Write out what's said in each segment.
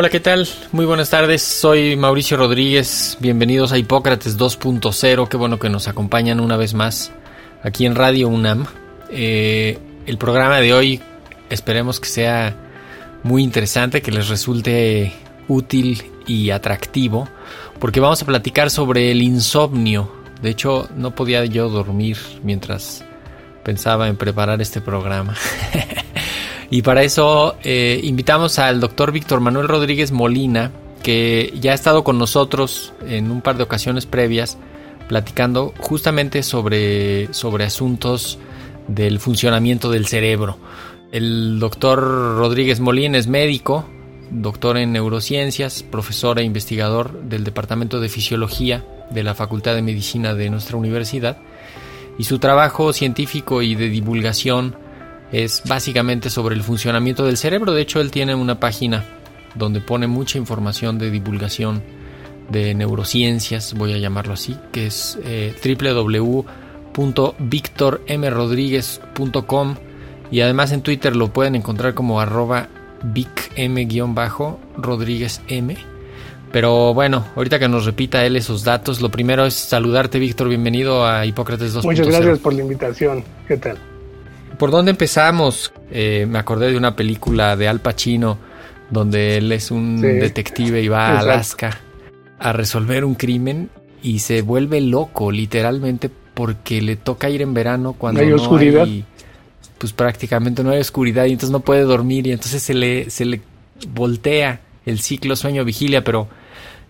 Hola, ¿qué tal? Muy buenas tardes. Soy Mauricio Rodríguez. Bienvenidos a Hipócrates 2.0. Qué bueno que nos acompañan una vez más aquí en Radio UNAM. Eh, el programa de hoy esperemos que sea muy interesante, que les resulte útil y atractivo, porque vamos a platicar sobre el insomnio. De hecho, no podía yo dormir mientras pensaba en preparar este programa. Y para eso eh, invitamos al doctor Víctor Manuel Rodríguez Molina, que ya ha estado con nosotros en un par de ocasiones previas, platicando justamente sobre, sobre asuntos del funcionamiento del cerebro. El doctor Rodríguez Molina es médico, doctor en neurociencias, profesor e investigador del Departamento de Fisiología de la Facultad de Medicina de nuestra universidad, y su trabajo científico y de divulgación es básicamente sobre el funcionamiento del cerebro. De hecho, él tiene una página donde pone mucha información de divulgación de neurociencias, voy a llamarlo así, que es eh, www.victormrodríguez.com y además en Twitter lo pueden encontrar como arroba vicm-rodríguezm. Pero bueno, ahorita que nos repita él esos datos, lo primero es saludarte, Víctor. Bienvenido a Hipócrates 2.0. Muchas gracias por la invitación. ¿Qué tal? ¿Por dónde empezamos? Eh, me acordé de una película de Al Pacino donde él es un detective y va a Alaska a resolver un crimen y se vuelve loco literalmente porque le toca ir en verano cuando ¿No hay oscuridad. pues prácticamente no hay oscuridad y entonces no puede dormir y entonces se le, se le voltea el ciclo sueño-vigilia, pero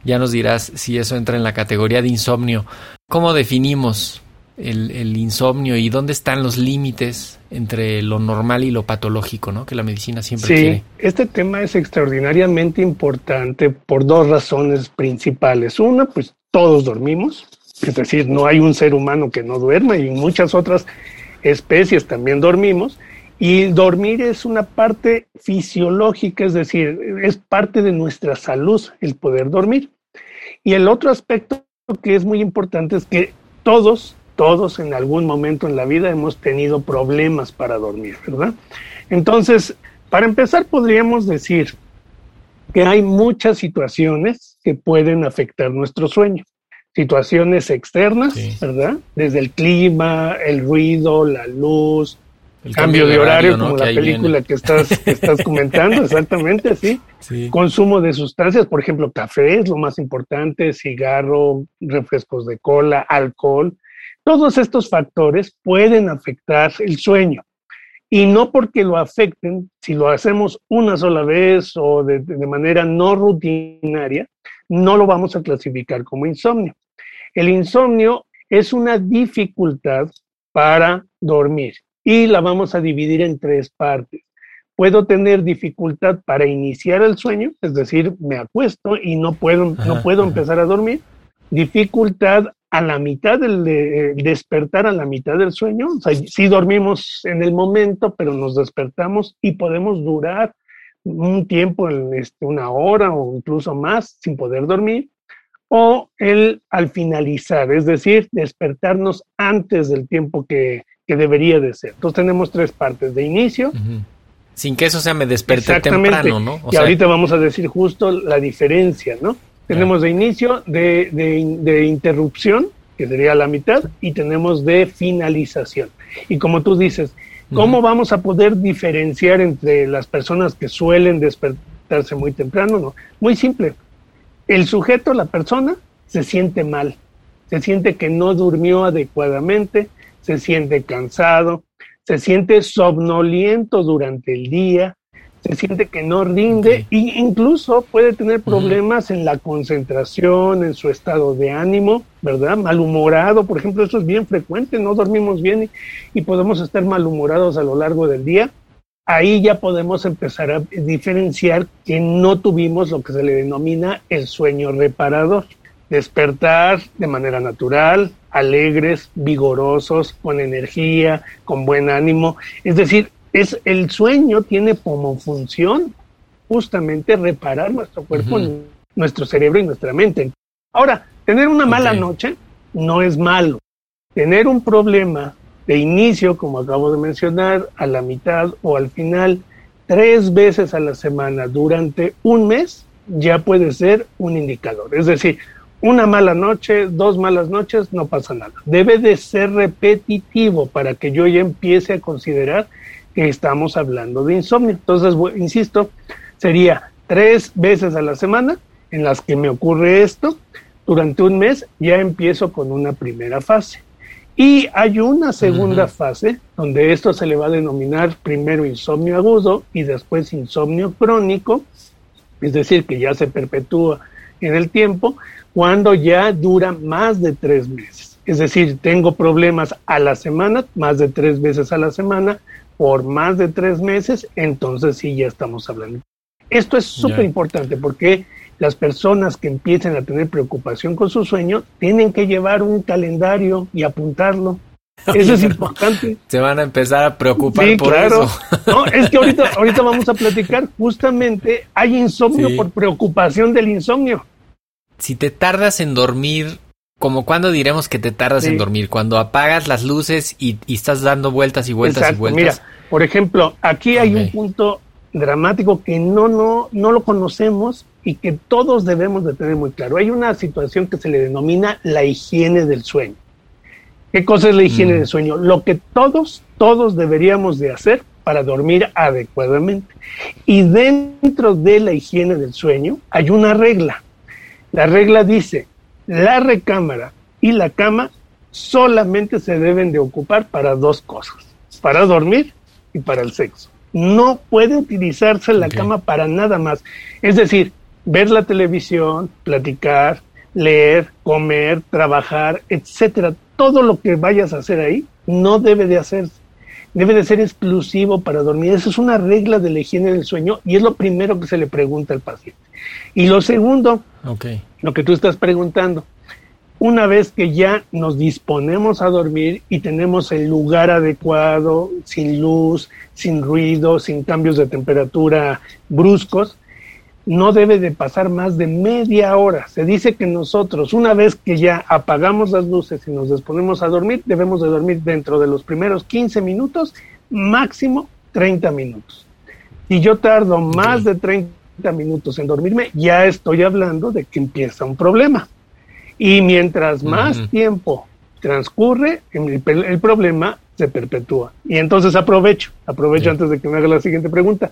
ya nos dirás si eso entra en la categoría de insomnio. ¿Cómo definimos el, insomnio y dónde están los límites entre lo normal y lo patológico, ¿no? Que la medicina siempre sí, quiere. este tema es extraordinariamente importante por dos razones principales. Una, pues todos dormimos, es decir, no hay un ser humano que no duerma y muchas otras especies también dormimos. Y dormir es una parte fisiológica, es decir, es parte de nuestra salud el poder dormir. Y el otro aspecto que es muy importante es que todos todos en algún momento en la vida hemos tenido problemas para dormir, ¿verdad? Entonces, para empezar, podríamos decir que hay muchas situaciones que pueden afectar nuestro sueño. Situaciones externas, ¿verdad? Desde el clima, el ruido, la luz, el cambio, de horario, como la película que estás, que estás comentando, exactamente, ¿sí? ¿sí? Consumo de sustancias, por ejemplo, café es lo más importante, cigarro, refrescos de cola, alcohol. Todos estos factores pueden afectar el sueño. Y no porque lo afecten, si lo hacemos una sola vez o de, de, manera no rutinaria, no lo vamos a clasificar como insomnio. El insomnio es una dificultad para dormir y la vamos a dividir en tres partes. Puedo tener dificultad para iniciar el sueño, es decir, me acuesto y no puedo, no puedo empezar a dormir. Dificultad a la mitad del de, despertar, a la mitad del sueño. O sea, sí dormimos en el momento, pero nos despertamos y podemos durar un tiempo, este, una hora o incluso más sin poder dormir. O el al finalizar, es decir, despertarnos antes del tiempo que, que debería de ser. Entonces tenemos tres partes de inicio. Uh -huh. Sin que eso sea me desperté temprano, ¿no? O y sea... ahorita vamos a decir justo la diferencia, ¿no? Tenemos de inicio, de, de, de, interrupción, que sería la mitad, y tenemos de finalización. Y como tú dices, ¿cómo uh -huh. vamos a poder diferenciar entre las personas que suelen despertarse muy temprano? No, muy simple. El sujeto, la persona, se siente mal, se siente que no durmió adecuadamente, se siente cansado, se siente somnoliento durante el día, se siente que no rinde e incluso puede tener problemas en la concentración, en su estado de ánimo, ¿verdad? Malhumorado, por ejemplo, eso es bien frecuente, no dormimos bien y, y podemos estar malhumorados a lo largo del día. Ahí ya podemos empezar a diferenciar que no tuvimos lo que se le denomina el sueño reparador. Despertar de manera natural, alegres, vigorosos, con energía, con buen ánimo. Es decir, es el sueño tiene como función justamente reparar nuestro cuerpo, nuestro cerebro y nuestra mente. Ahora, tener una mala noche no es malo. Tener un problema de inicio, como acabo de mencionar, a la mitad o al final, tres veces a la semana durante un mes, ya puede ser un indicador. Es decir, una mala noche, dos malas noches, no pasa nada. Debe de ser repetitivo para que yo ya empiece a considerar que estamos hablando de insomnio. Entonces, insisto, sería tres veces a la semana en las que me ocurre esto. Durante un mes ya empiezo con una primera fase. Y hay una segunda fase donde esto se le va a denominar primero insomnio agudo y después insomnio crónico, es decir, que ya se perpetúa en el tiempo, cuando ya dura más de tres meses. Es decir, tengo problemas a la semana, más de tres veces a la semana, por más de tres meses, entonces sí ya estamos hablando. Esto es súper importante porque las personas que empiecen a tener preocupación con su sueño tienen que llevar un calendario y apuntarlo. Eso es importante. Se van a empezar a preocupar por claro. eso. No, es que ahorita, ahorita vamos a platicar, justamente hay insomnio por preocupación del insomnio. Si te tardas en dormir como cuando diremos que te tardas en dormir, cuando apagas las luces y, estás dando vueltas y vueltas y vueltas. Mira, por ejemplo, aquí hay un punto dramático que no, no, no lo conocemos y que todos debemos de tener muy claro. Hay una situación que se le denomina la higiene del sueño. ¿Qué cosa es la higiene mm. del sueño? Lo que todos, todos deberíamos de hacer para dormir adecuadamente. Y dentro de la higiene del sueño hay una regla. La regla dice, la recámara y la cama solamente se deben de ocupar para dos cosas, para dormir y para el sexo. No puede utilizarse la cama para nada más. Es decir, ver la televisión, platicar, leer, comer, trabajar, etcétera. Todo lo que vayas a hacer ahí no debe de hacerse. Debe de ser exclusivo para dormir. Esa es una regla de la higiene del sueño y es lo primero que se le pregunta al paciente. Y lo segundo, lo que tú estás preguntando, una vez que ya nos disponemos a dormir y tenemos el lugar adecuado, sin luz, sin ruido, sin cambios de temperatura bruscos, no debe de pasar más de media hora. Se dice que nosotros, una vez que ya apagamos las luces y nos disponemos a dormir, debemos de dormir dentro de los primeros 15 minutos, máximo 30 minutos. Y yo tardo más de 30 minutos en dormirme, ya estoy hablando de que empieza un problema. Y mientras más tiempo transcurre, el, el, problema se perpetúa. Y entonces aprovecho, aprovecho antes de que me haga la siguiente pregunta.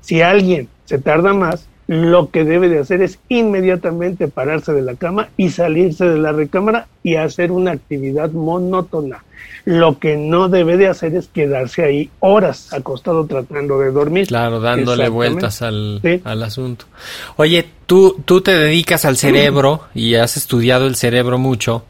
Si alguien se tarda más, lo que debe de hacer es inmediatamente pararse de la cama y salirse de la recámara y hacer una actividad monótona. Lo que no debe de hacer es quedarse ahí horas acostado tratando de dormir. Claro, dándole vueltas al, al, asunto. Oye, tú, tú te dedicas al cerebro y has estudiado el cerebro mucho.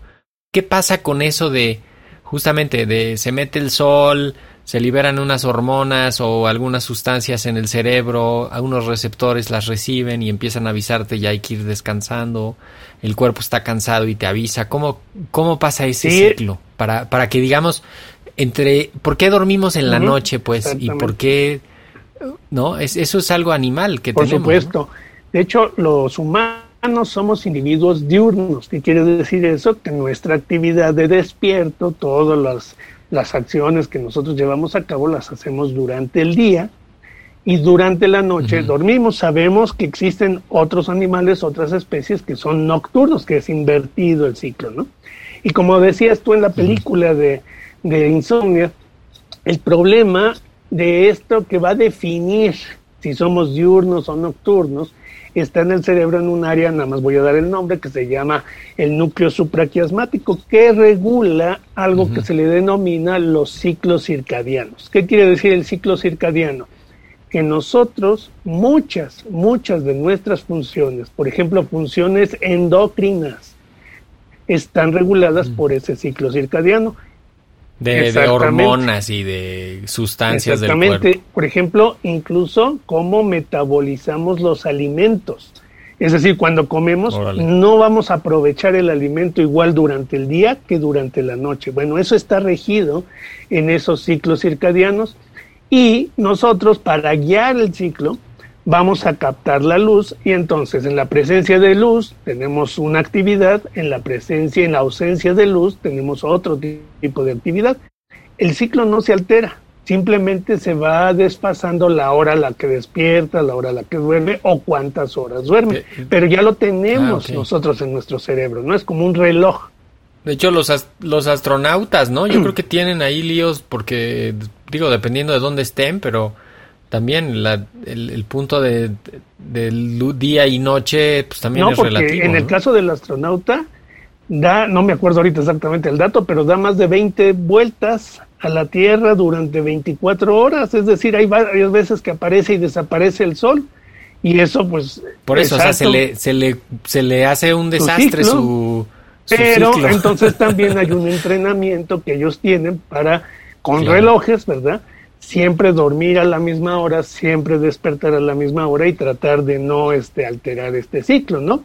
¿Qué pasa con eso de justamente de se mete el sol, se liberan unas hormonas o algunas sustancias en el cerebro, algunos receptores las reciben y empiezan a avisarte ya hay que ir descansando, el cuerpo está cansado y te avisa. ¿Cómo, cómo pasa ese ciclo? Para, para que digamos, entre, ¿por qué dormimos en la noche pues? ¿Y por qué? ¿No? Es, eso es algo animal que por tenemos. Por supuesto. De hecho, los humanos somos individuos diurnos. ¿Qué quiere decir eso? Que nuestra actividad de despierto, todas las las acciones que nosotros llevamos a cabo las hacemos durante el día y durante la noche dormimos. Sabemos que existen otros animales, otras especies que son nocturnos, que es invertido el ciclo, ¿no? Y como decías tú en la película de, de Insomnia, el problema de esto que va a definir si somos diurnos o nocturnos está en el cerebro en un área, nada más voy a dar el nombre, que se llama el núcleo supraquiasmático, que regula algo que se le denomina los ciclos circadianos. ¿Qué quiere decir el ciclo circadiano? Que nosotros, muchas, muchas de nuestras funciones, por ejemplo, funciones endocrinas, están reguladas por ese ciclo circadiano. De, de, hormonas y de sustancias del cuerpo. Por ejemplo, incluso cómo metabolizamos los alimentos. Es decir, cuando comemos no vamos a aprovechar el alimento igual durante el día que durante la noche. Bueno, eso está regido en esos ciclos circadianos y nosotros para guiar el ciclo vamos a captar la luz y entonces en la presencia de luz tenemos una actividad, en la presencia, en la ausencia de luz tenemos otro tipo de actividad. El ciclo no se altera, simplemente se va desfasando la hora a la que despierta, la hora a la que duerme o cuántas horas duerme, pero ya lo tenemos ah, nosotros en nuestro cerebro, ¿no? Es como un reloj. De hecho, los, los astronautas, ¿no? Yo creo que tienen ahí líos porque, digo, dependiendo de dónde estén, pero también la, el, punto de, del día y noche pues también es relativo. En el caso del astronauta, da, no me acuerdo ahorita exactamente el dato, pero da más de 20 vueltas a la Tierra durante 24 horas, es decir, hay varias veces que aparece y desaparece el Sol. Y eso, pues. Por eso, o sea, se le, se, le, se le hace un desastre su. pero entonces también hay un entrenamiento que ellos tienen para, con relojes, ¿verdad? Siempre dormir a la misma hora, siempre despertar a la misma hora y tratar de no este, alterar este ciclo, ¿no?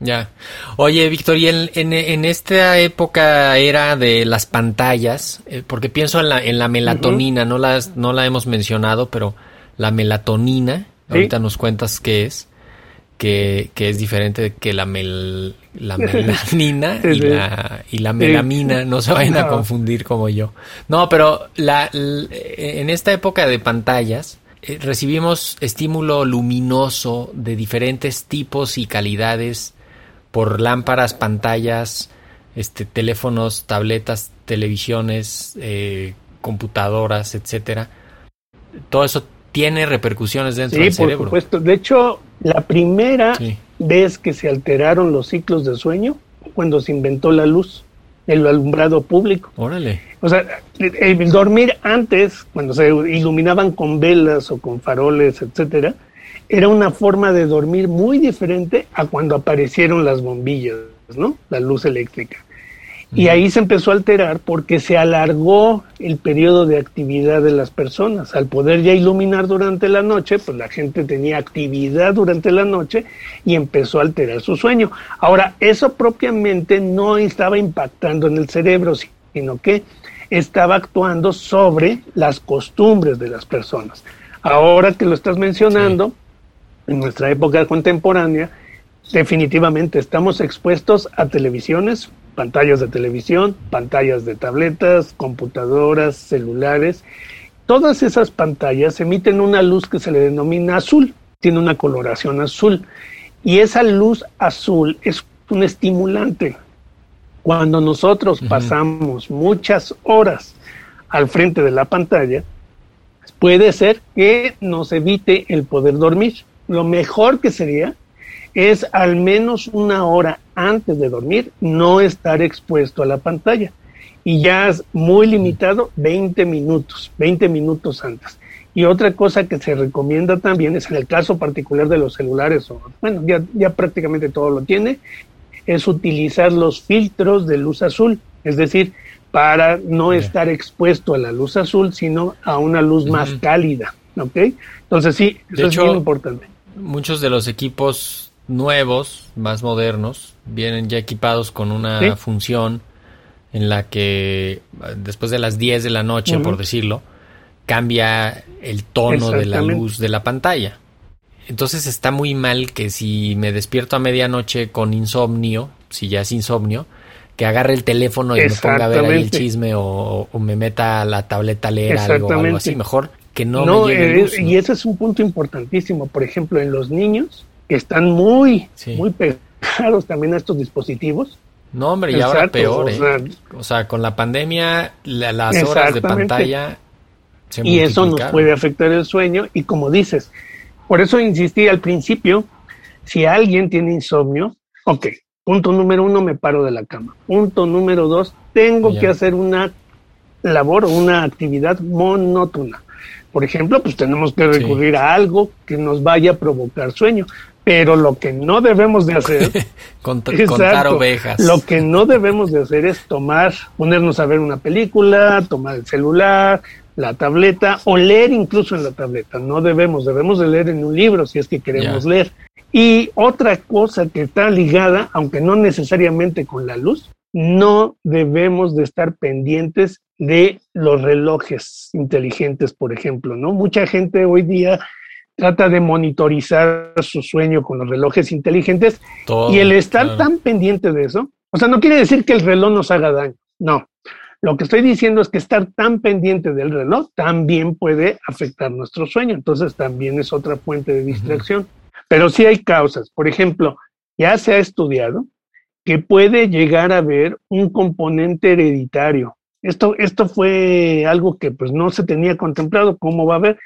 Ya. Oye, Víctor, y en, en, esta época era de las pantallas, eh, porque pienso en la, en la melatonina, no, las, no la hemos mencionado, pero la melatonina, ahorita nos cuentas qué es que, es diferente que la, la melanina y, la, y la melamina, no se vayan a confundir como yo. No, pero la, en esta época de pantallas eh, recibimos estímulo luminoso de diferentes tipos y calidades por lámparas, pantallas, este, teléfonos, tabletas, televisiones, eh, computadoras, etcétera. Todo eso tiene repercusiones dentro del cerebro. Sí, por supuesto. De hecho, la primera vez que se alteraron los ciclos de sueño cuando se inventó la luz, el alumbrado público. Órale. O sea, el dormir antes, cuando se iluminaban con velas o con faroles, etcétera, era una forma de dormir muy diferente a cuando aparecieron las bombillas, ¿no? La luz eléctrica. Y ahí se empezó a alterar porque se alargó el periodo de actividad de las personas. Al poder ya iluminar durante la noche, pues la gente tenía actividad durante la noche y empezó a alterar su sueño. Ahora, eso propiamente no estaba impactando en el cerebro, sino que estaba actuando sobre las costumbres de las personas. Ahora que lo estás mencionando, en nuestra época contemporánea, definitivamente estamos expuestos a televisiones, pantallas de televisión, pantallas de tabletas, computadoras, celulares. Todas esas pantallas emiten una luz que se le denomina azul, tiene una coloración azul. Y esa luz azul es un estimulante. Cuando nosotros pasamos muchas horas al frente de la pantalla, puede ser que nos evite el poder dormir. Lo mejor que sería es al menos una hora antes de dormir no estar expuesto a la pantalla. Y ya es muy limitado 20 minutos, 20 minutos antes. Y otra cosa que se recomienda también es en el caso particular de los celulares, o, bueno, ya, ya prácticamente todo lo tiene, es utilizar los filtros de luz azul, es decir, para no estar expuesto a la luz azul, sino a una luz más cálida, ¿ok? Entonces sí, eso es muy importante. Muchos de los equipos nuevos, más modernos, vienen ya equipados con una función en la que después de las 10 de la noche, por decirlo, cambia el tono de la luz de la pantalla. Entonces está muy mal que si me despierto a medianoche con insomnio, si ya es insomnio, que agarre el teléfono y me ponga a ver ahí el chisme o, me meta a la tableta a leer algo, así. Mejor que no, me llegue luz, Y ese es un punto importantísimo. Por ejemplo, en los niños, que están muy, muy pegados también a estos dispositivos. No, hombre, y ahora peor, ¿eh? o, sea, con la pandemia, las horas de pantalla se Y eso nos puede afectar el sueño, y como dices, por eso insistí al principio si alguien tiene insomnio, ok, punto número uno, me paro de la cama. Punto número dos, tengo que hacer una labor o una actividad monótona. Por ejemplo, pues tenemos que recurrir a algo que nos vaya a provocar sueño. Pero lo que no debemos de hacer, contar ovejas. Lo que no debemos de hacer es tomar, ponernos a ver una película, tomar el celular, la tableta o leer incluso en la tableta. No debemos, debemos de leer en un libro si es que queremos leer. Y otra cosa que está ligada, aunque no necesariamente con la luz, no debemos de estar pendientes de los relojes inteligentes, por ejemplo, ¿no? Mucha gente hoy día trata de monitorizar su sueño con los relojes inteligentes y el estar tan pendiente de eso, o sea, no quiere decir que el reloj nos haga daño, no. Lo que estoy diciendo es que estar tan pendiente del reloj también puede afectar nuestro sueño, entonces también es otra fuente de distracción. Pero sí hay causas, por ejemplo, ya se ha estudiado que puede llegar a haber un componente hereditario. Esto, esto fue algo que pues no se tenía contemplado, cómo va a haber,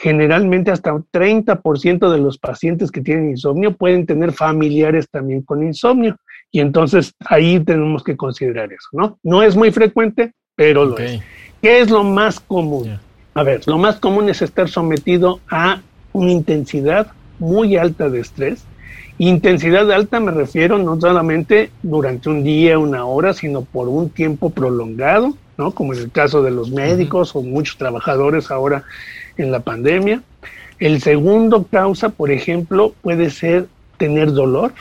generalmente hasta un 30% de los pacientes que tienen insomnio pueden tener familiares también con insomnio. Y entonces ahí tenemos que considerar eso, ¿no? No es muy frecuente, pero lo es. ¿Qué es lo más común? A ver, lo más común es estar sometido a una intensidad muy alta de estrés. Intensidad alta me refiero no solamente durante un día, una hora, sino por un tiempo prolongado, ¿no? Como en el caso de los médicos o muchos trabajadores ahora en la pandemia. El segundo causa, por ejemplo, puede ser tener dolor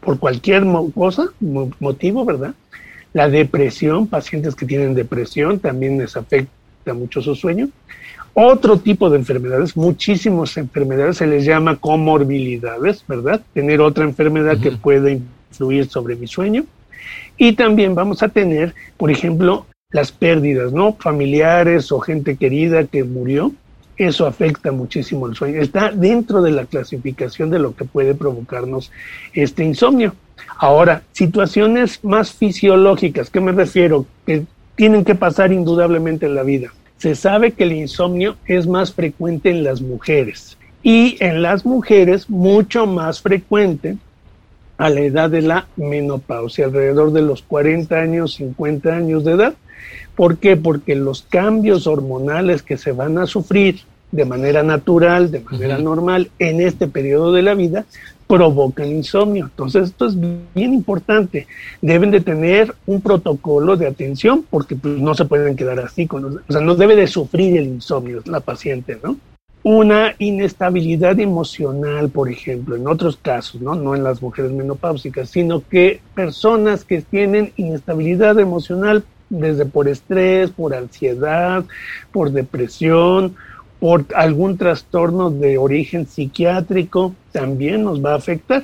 por cualquier cosa, motivo, ¿verdad? La depresión, pacientes que tienen depresión también les afecta mucho su sueño. Otro tipo de enfermedades, muchísimas enfermedades se les llama comorbilidades, ¿verdad? Tener otra enfermedad que puede influir sobre mi sueño. Y también vamos a tener, por ejemplo, las pérdidas, ¿no? Familiares o gente querida que murió eso afecta muchísimo el sueño. Está dentro de la clasificación de lo que puede provocarnos este insomnio. Ahora, situaciones más fisiológicas, ¿qué me refiero? Que tienen que pasar indudablemente en la vida. Se sabe que el insomnio es más frecuente en las mujeres y en las mujeres mucho más frecuente a la edad de la menopausia, alrededor de los 40 años, 50 años de edad. ¿Por qué? Porque los cambios hormonales que se van a sufrir de manera natural, de manera normal, en este periodo de la vida, provocan insomnio. Entonces, esto es bien importante. Deben de tener un protocolo de atención porque pues, no se pueden quedar así. Con o sea, no debe de sufrir el insomnio la paciente, ¿no? Una inestabilidad emocional, por ejemplo, en otros casos, ¿no? No en las mujeres menopáusicas, sino que personas que tienen inestabilidad emocional desde por estrés, por ansiedad, por depresión, por algún trastorno de origen psiquiátrico, también nos va a afectar.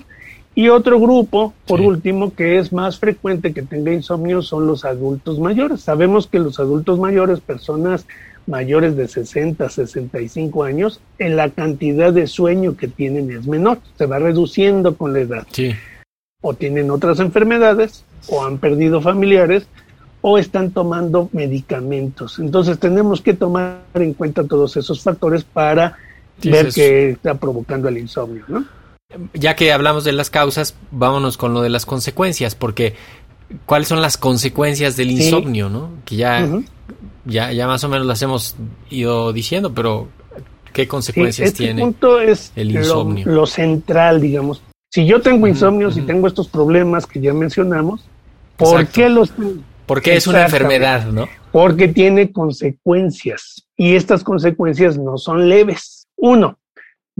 Y otro grupo, por último, que es más frecuente que tenga insomnio son los adultos mayores. Sabemos que los adultos mayores, personas mayores de 60, 65 años, en la cantidad de sueño que tienen es menor, se va reduciendo con la edad. O tienen otras enfermedades, o han perdido familiares, o están tomando medicamentos. Entonces tenemos que tomar en cuenta todos esos factores para ver qué está provocando el insomnio, ¿no? Ya que hablamos de las causas, vámonos con lo de las consecuencias, porque ¿cuáles son las consecuencias del insomnio, no? Que ya, ya, ya más o menos las hemos ido diciendo, pero ¿qué consecuencias este tiene punto es el insomnio? Lo, central, digamos. Si yo tengo insomnio, si tengo estos problemas que ya mencionamos, ¿por qué los tengo? Porque es una enfermedad, ¿no? Porque tiene consecuencias y estas consecuencias no son leves. Uno,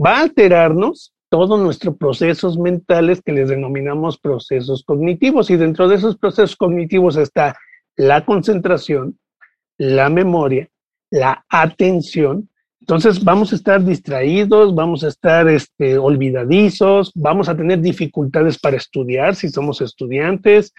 va a alterarnos todos nuestros procesos mentales que les denominamos procesos cognitivos y dentro de esos procesos cognitivos está la concentración, la memoria, la atención. Entonces vamos a estar distraídos, vamos a estar este, olvidadizos, vamos a tener dificultades para estudiar si somos estudiantes.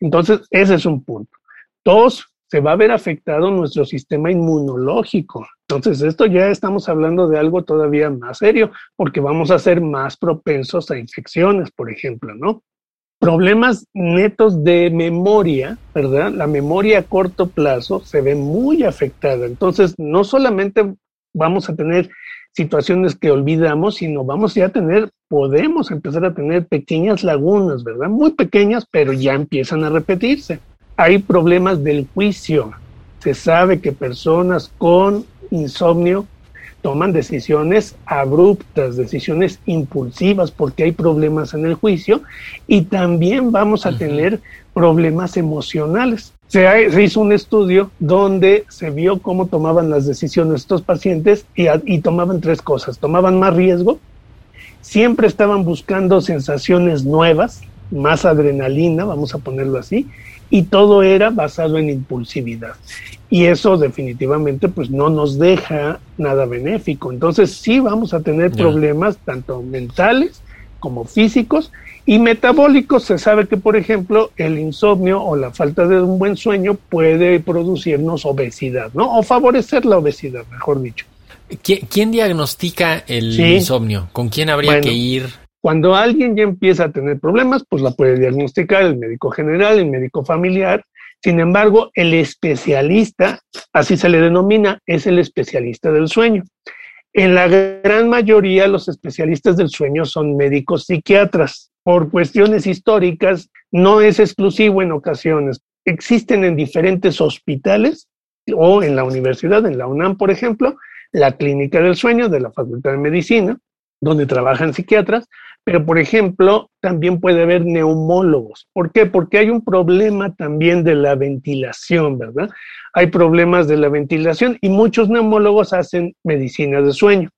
Entonces ese es un punto. Dos, se va a ver afectado nuestro sistema inmunológico. Entonces, esto ya estamos hablando de algo todavía más serio, porque vamos a ser más propensos a infecciones, por ejemplo, ¿no? Problemas netos de memoria, ¿verdad? La memoria a corto plazo se ve muy afectada. Entonces, no solamente vamos a tener situaciones que olvidamos, sino vamos ya a tener, podemos empezar a tener pequeñas lagunas, ¿verdad? Muy pequeñas, pero ya empiezan a repetirse. Hay problemas del juicio. Se sabe que personas con insomnio toman decisiones abruptas, decisiones impulsivas, porque hay problemas en el juicio y también vamos a tener problemas emocionales. Se, hizo un estudio donde se vio cómo tomaban las decisiones estos pacientes y, y tomaban tres cosas. Tomaban más riesgo, siempre estaban buscando sensaciones nuevas, más adrenalina, vamos a ponerlo así, y todo era basado en impulsividad. Y eso definitivamente pues no nos deja nada benéfico. Entonces sí vamos a tener problemas tanto mentales como físicos y metabólicos. Se sabe que, por ejemplo, el insomnio o la falta de un buen sueño puede producirnos obesidad, ¿no? O favorecer la obesidad, mejor dicho. ¿Quién, diagnostica el insomnio? ¿Con quién habría que ir? Cuando alguien ya empieza a tener problemas, pues la puede diagnosticar el médico general, el médico familiar. Sin embargo, el especialista, así se le denomina, es el especialista del sueño. En la gran mayoría, los especialistas del sueño son médicos psiquiatras. Por cuestiones históricas, no es exclusivo en ocasiones. Existen en diferentes hospitales o en la universidad, en la UNAM, por ejemplo, la clínica del sueño de la Facultad de Medicina, donde trabajan psiquiatras, pero, por ejemplo, también puede haber neumólogos. ¿Por qué? Porque hay un problema también de la ventilación, ¿verdad? Hay problemas de la ventilación y muchos neumólogos hacen medicina de sueño.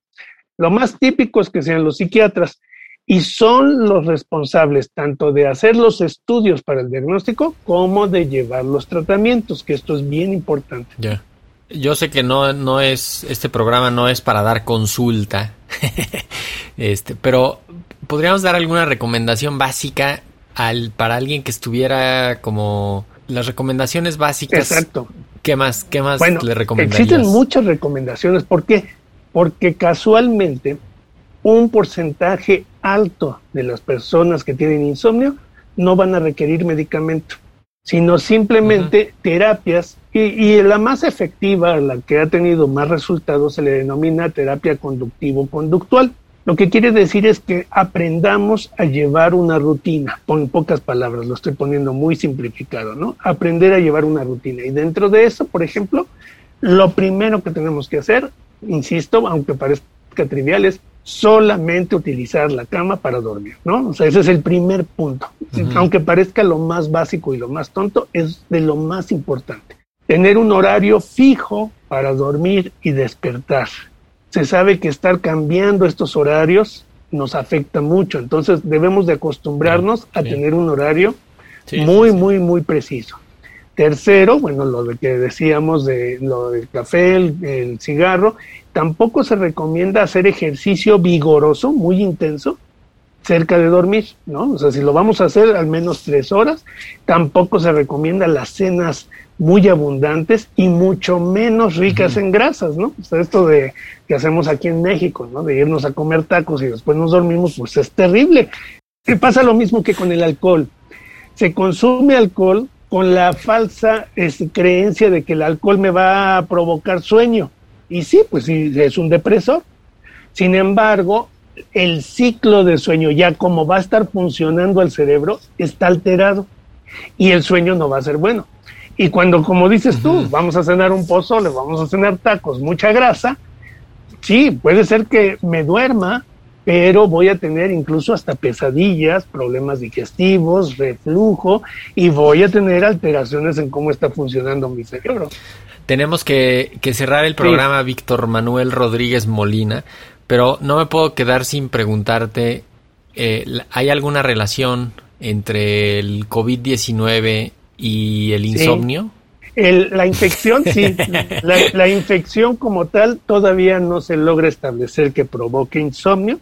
Lo más típico es que sean los psiquiatras y son los responsables tanto de hacer los estudios para el diagnóstico como de llevar los tratamientos, que esto es bien importante. Ya. Yo sé que no, no es, este programa no es para dar consulta, este, pero podríamos dar alguna recomendación básica al, para alguien que estuviera como las recomendaciones básicas. Exacto. ¿Qué más, qué más le recomendarías? Existen muchas recomendaciones. ¿Por qué? Porque casualmente un porcentaje alto de las personas que tienen insomnio no van a requerir medicamento, sino simplemente terapias y, y, la más efectiva, la que ha tenido más resultados, se le denomina terapia conductivo-conductual. Lo que quiere decir es que aprendamos a llevar una rutina, en pocas palabras, lo estoy poniendo muy simplificado, ¿no? Aprender a llevar una rutina. Y dentro de eso, por ejemplo, lo primero que tenemos que hacer, insisto, aunque parezca trivial, es solamente utilizar la cama para dormir, ¿no? O sea, ese es el primer punto. Aunque parezca lo más básico y lo más tonto, es de lo más importante. Tener un horario fijo para dormir y despertar se sabe que estar cambiando estos horarios nos afecta mucho, entonces debemos de acostumbrarnos a tener un horario muy, muy, muy preciso. Tercero, bueno, lo de que decíamos de lo del café, el, cigarro, tampoco se recomienda hacer ejercicio vigoroso, muy intenso, cerca de dormir, ¿no? O sea, si lo vamos a hacer al menos tres horas, tampoco se recomienda las cenas muy abundantes y mucho menos ricas en grasas, ¿no? O sea, esto de que hacemos aquí en México, ¿no? De irnos a comer tacos y después nos dormimos, pues es terrible. Y pasa lo mismo que con el alcohol. Se consume alcohol con la falsa creencia de que el alcohol me va a provocar sueño. Y sí, pues sí, es un depresor. Sin embargo, el ciclo de sueño, ya como va a estar funcionando el cerebro, está alterado y el sueño no va a ser bueno. Y cuando, como dices tú, vamos a cenar un pozole, vamos a cenar tacos, mucha grasa, sí, puede ser que me duerma, pero voy a tener incluso hasta pesadillas, problemas digestivos, reflujo y voy a tener alteraciones en cómo está funcionando mi cerebro. Tenemos que, cerrar el programa, Víctor Manuel Rodríguez Molina, pero no me puedo quedar sin preguntarte, eh, ¿hay alguna relación entre el COVID-19 y el insomnio? la infección, sí. La, infección como tal todavía no se logra establecer que provoque insomnio,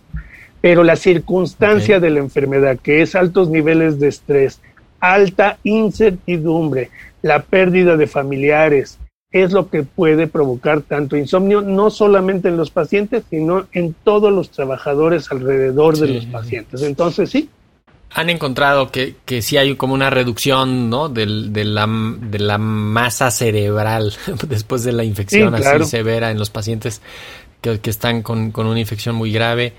pero la circunstancia de la enfermedad, que es altos niveles de estrés, alta incertidumbre, la pérdida de familiares, es lo que puede provocar tanto insomnio, no solamente en los pacientes, sino en todos los trabajadores alrededor de los pacientes. Entonces, sí, han encontrado que, que sí hay como una reducción ¿no? De, la, de la masa cerebral después de la infección Sí, claro. así severa en los pacientes que, que están con, con una infección muy grave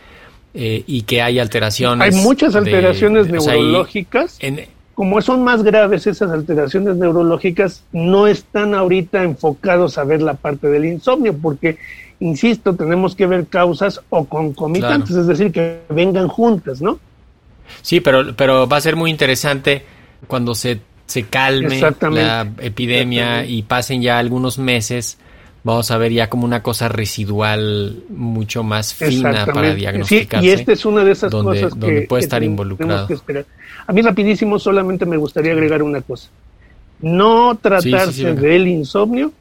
eh, y que hay alteraciones. Hay muchas de- alteraciones o sea, neurológicas. en- Como son más graves esas alteraciones neurológicas, no están ahorita enfocados a ver la parte del insomnio, porque, insisto, tenemos que ver causas o concomitantes, Claro. es decir, que vengan juntas, ¿no? Sí, pero, pero va a ser muy interesante cuando se, se calme la epidemia y pasen ya algunos meses. Vamos a ver ya como una cosa residual mucho más fina para Exactamente. Sí, diagnosticarse. y esta es una de esas donde- cosas donde que, puede que estar tenemos involucrado. que. A mí rapidísimo solamente me gustaría agregar una cosa. No tratarse sí, del insomnio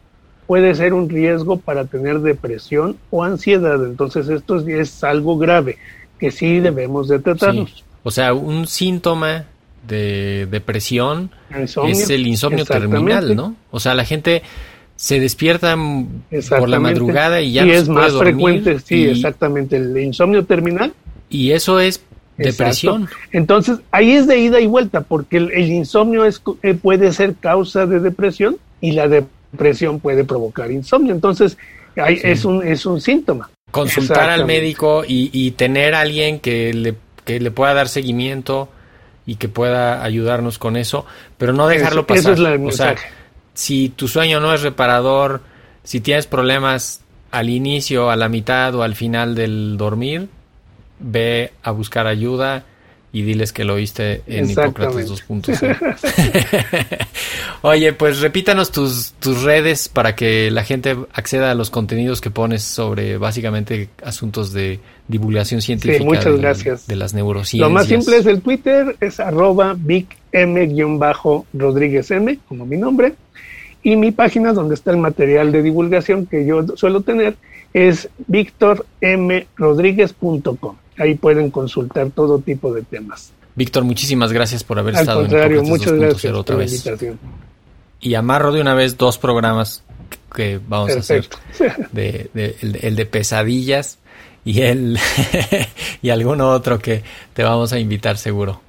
puede ser un riesgo para tener depresión o ansiedad. Entonces esto es, es algo grave que sí debemos de tratarnos. O sea, un síntoma de depresión Insomnio, es el insomnio terminal, ¿no? O sea, la gente se despierta mm, por la madrugada y ya Y no es más frecuente, sí, y, exactamente. El insomnio terminal y eso es depresión. Exacto. Entonces, ahí es de ida y vuelta, porque el, el insomnio es, eh, puede ser causa de depresión y la depresión puede provocar insomnio. Entonces, ahí es, un, es un síntoma. consultar al médico y, y tener a alguien que le, que le pueda dar seguimiento y que pueda ayudarnos con eso, pero no dejarlo pasar. es la- el o sea. Si tu sueño no es reparador, si tienes problemas al inicio, a la mitad o al final del dormir, ve a buscar ayuda y diles que lo oíste en Hipócrates Exactamente. 2.0. Oye, pues repítanos tus, tus redes para que la gente acceda a los contenidos que pones sobre básicamente asuntos de divulgación científica muchas del- gracias. de las neurociencias. Lo más simple es el Twitter, es arroba bigm-rodríguez M, como mi nombre. Y mi página donde está el material de divulgación que yo suelo tener es victormrodríguez.com. Ahí pueden consultar todo tipo de temas. Víctor, muchísimas gracias por haber Al estado contrario, en muchas gracias 2.0 otra por la vez. invitación. Y amarro de una vez dos programas que vamos Perfecto. a hacer. De, de- el, el de pesadillas y el y alguno otro que te vamos a invitar seguro.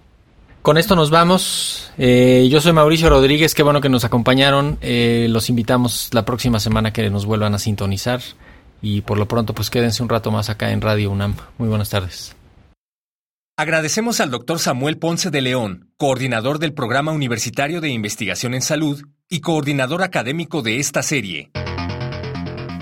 Con esto nos vamos. Eh, yo soy Mauricio Rodríguez, qué bueno que nos acompañaron. Eh, los invitamos la próxima semana que nos vuelvan a sintonizar. Y por lo pronto, pues quédense un rato más acá en Radio UNAM. Muy buenas tardes. Agradecemos al Dr. Samuel Ponce de León, coordinador del Programa Universitario de Investigación en Salud y coordinador académico de esta serie.